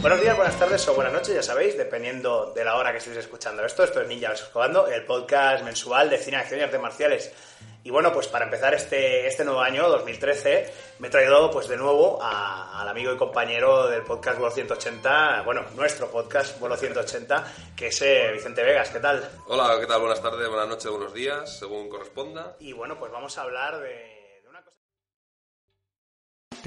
Buenos días, buenas tardes o buenas noches, ya sabéis, dependiendo de la hora que estéis escuchando esto. Esto es Ninja Jugando, el podcast mensual de cine, acción y artes marciales. Y bueno, pues para empezar este, este nuevo año, 2013, me he traído pues de nuevo a- al amigo y compañero del podcast Vuelo 180, bueno, nuestro podcast Vuelo 180, que es eh, Vicente Vegas. ¿Qué tal? Hola, ¿qué tal? Buenas tardes, buenas noches, buenos días, según corresponda. Y bueno, pues vamos a hablar de.